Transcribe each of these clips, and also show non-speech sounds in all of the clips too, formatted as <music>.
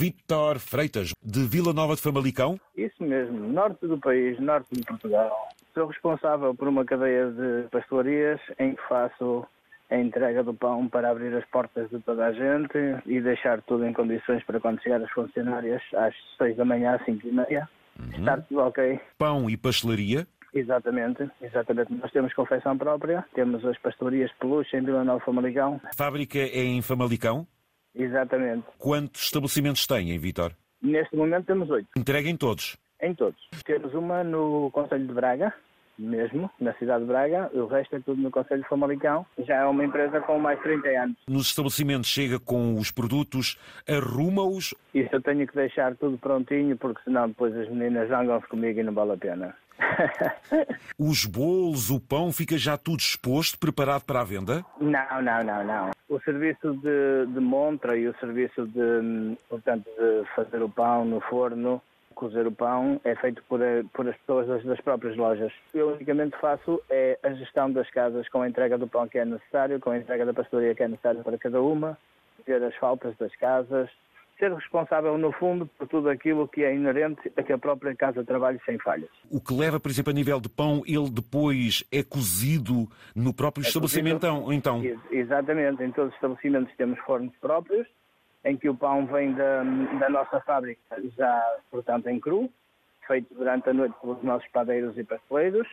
Vítor Freitas, de Vila Nova de Famalicão. Isso mesmo, norte do país, norte de Portugal. Sou responsável por uma cadeia de pastelarias em que faço a entrega do pão para abrir as portas de toda a gente e deixar tudo em condições para quando chegar as funcionárias às seis da manhã, às cinco e meia. Uhum. Estar tudo ok. Pão e pastelaria? Exatamente, exatamente. Nós temos confecção própria, temos as pastelarias de peluche em Vila Nova Famalicão. A fábrica é em Famalicão? Exatamente. Quantos estabelecimentos tem em Vitor? Neste momento temos oito. Entrega em todos? Em todos. Temos uma no Conselho de Braga, mesmo, na cidade de Braga. O resto é tudo no Conselho de Famalicão. Já é uma empresa com mais de 30 anos. Nos estabelecimentos chega com os produtos, arruma-os? Isso eu tenho que deixar tudo prontinho, porque senão depois as meninas zangam-se comigo e não vale a pena. <laughs> Os bolos, o pão, fica já tudo exposto, preparado para a venda? Não, não, não, não. O serviço de, de montra e o serviço de, portanto, de fazer o pão no forno cozer o pão é feito por, eh, por as pessoas das, das, próprias lojas. Eu unicamente faço é a gestão das casas com a entrega do pão que é necessário, com a entrega da pastelaria que é necessário para cada uma, ver as faltas das casas, ser responsável, no fundo, por tudo aquilo que é inerente a que a própria casa trabalhe sem falhas. O que leva, por exemplo, a nível de pão, ele depois é cozido no próprio é estabelecimento, cozido, então? Exatamente, em todos os estabelecimentos temos fornos próprios, em que o pão vem da, da nossa fábrica já, portanto, em cru, feito durante a noite pelos nossos padeiros e pasteleiros,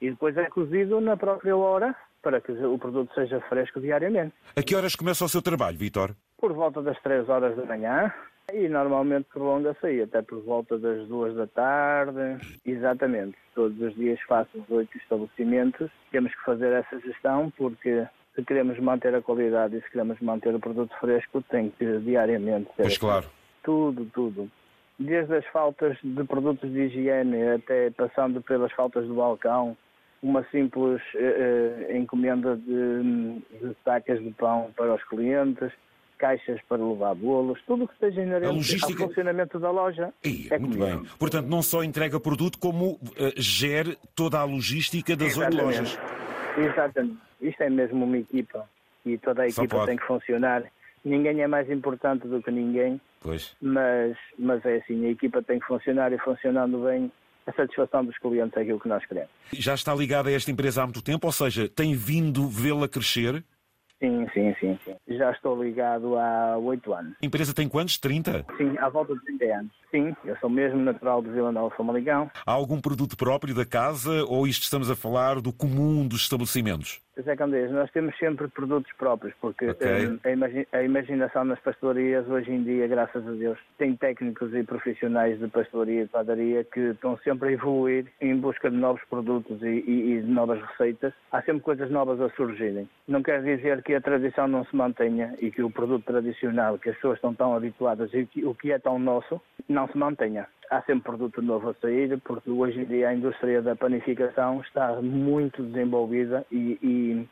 e depois é cozido na própria hora para que o produto seja fresco diariamente. A que horas começa o seu trabalho, Vitor? Por volta das 3 horas da manhã e normalmente prolonga-se aí até por volta das 2 da tarde. Exatamente. Todos os dias faço os oito estabelecimentos. Temos que fazer essa gestão porque se queremos manter a qualidade e se queremos manter o produto fresco, tem que diariamente ter pois claro. tudo, tudo. Desde as faltas de produtos de higiene até passando pelas faltas do balcão, uma simples eh, eh encomenda de, de sacas de pão para os clientes, caixas para levar bolos, tudo o que esteja inerente logística... ao funcionamento da loja. é muito comigo. bem. Portanto, não só entrega produto, como uh, gere toda a logística das oito lojas. Exatamente. Isto é mesmo uma equipa e toda a equipa tem que funcionar. Ninguém é mais importante do que ninguém. Pois. Mas, mas é assim, a equipa tem que funcionar e funcionando bem, a satisfação dos clientes é aquilo que nós queremos. Já está ligada a esta empresa há muito tempo, ou seja, tem vindo vê-la crescer? Sim, sim, sim, sim. Já estou ligado há oito anos. A empresa tem quantos? 30? Sim, à volta de 30 anos. Sim, eu sou mesmo natural de Vila Nova Famalicão. Há algum produto próprio da casa ou isto estamos a falar do comum dos estabelecimentos? José Candeias, nós temos sempre produtos próprios, porque okay. um, a, imagi a, imaginação nas pastelarias hoje em dia, graças a Deus, tem técnicos e profissionais de pastelaria e de padaria que estão sempre a evoluir em busca de novos produtos e, e, e, de novas receitas. Há sempre coisas novas a surgirem. Não quer dizer que a tradição não se mantenha e que o produto tradicional, que as pessoas estão tão habituadas e que, o que é tão nosso, não se mantenha há sempre produto novo a sair, porque hoje em dia a indústria da panificação está muito desenvolvida e, e,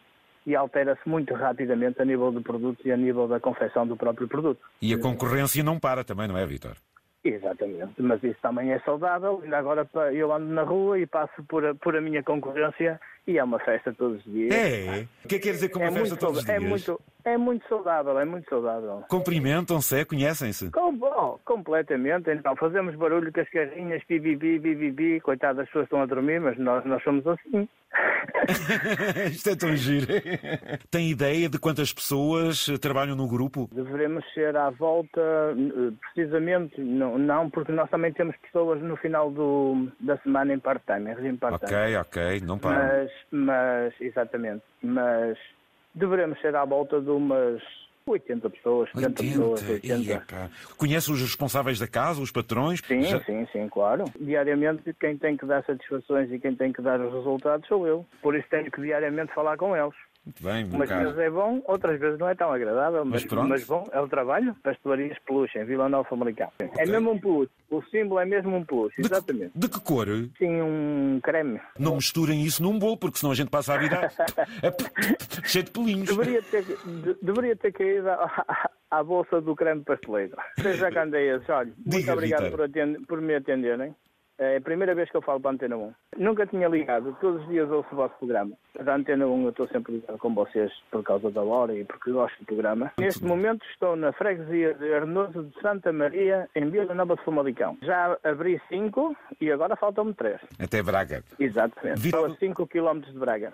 e altera-se muito rapidamente a nível de produtos e a nível da confecção do próprio produto. E a concorrência não para também, não é, Vitor? Exatamente, mas isso também é saudável. Ainda agora eu ando na rua e passo por a, por a minha concorrência e é uma festa todos os dias. É? O que é que quer dizer com uma é festa todos os é dias? É muito, é muito saudável, é muito saudável. Cumprimentam-se, conhecem-se? Com, oh, completamente. Então, fazemos barulho com as carrinhas, bibibi, bibibi. Coitadas, as pessoas estão a dormir, mas nós, nós somos assim. <laughs> Isto é tão giro. Tem ideia de quantas pessoas trabalham no grupo? Deveremos ser à volta, precisamente, não, não porque nós também temos pessoas no final do, da semana em part-time, em regime part-time. Ok, ok, não para. Mas, mas, exatamente, mas deveremos ser à volta de umas 80 pessoas, 70 pessoas, 80. Conhece os responsáveis da casa, os patrões? Sim, Já... sim, sim, claro. Diariamente quem tem que dar satisfações e quem tem que dar os resultados sou eu. Por isso tenho que diariamente falar com eles. Muito bem, Umas vezes é bom, outras vezes não é tão agradável, mas, mas, mas bom, é o trabalho. Pastelarias Peluche, em Vila Nova Famalicão. É okay. É mesmo um peluche. O símbolo é mesmo um peluche, exatamente. De que, de que cor? Sim, um creme. Não misturem isso num bolo, porque senão a gente passa a vida <laughs> cheio de pelinhos. Deveria ter, de, deveria ter caído à, bolsa do creme pasteleiro. Seja <laughs> Candeias, olha, muito obrigado por, atender, por me atenderem. É a primeira vez que eu falo para a Antena 1. Nunca tinha ligado, todos os dias ouço o vosso programa. Da Antena 1 eu estou sempre ligado com vocês por causa da hora e porque gosto do programa. Neste momento estou na freguesia de Arnoso de Santa Maria, em Vila Nova de Fumalicão. Já abri cinco e agora faltam-me três. Até Braga. Exatamente. Estou a 5 km de Braga.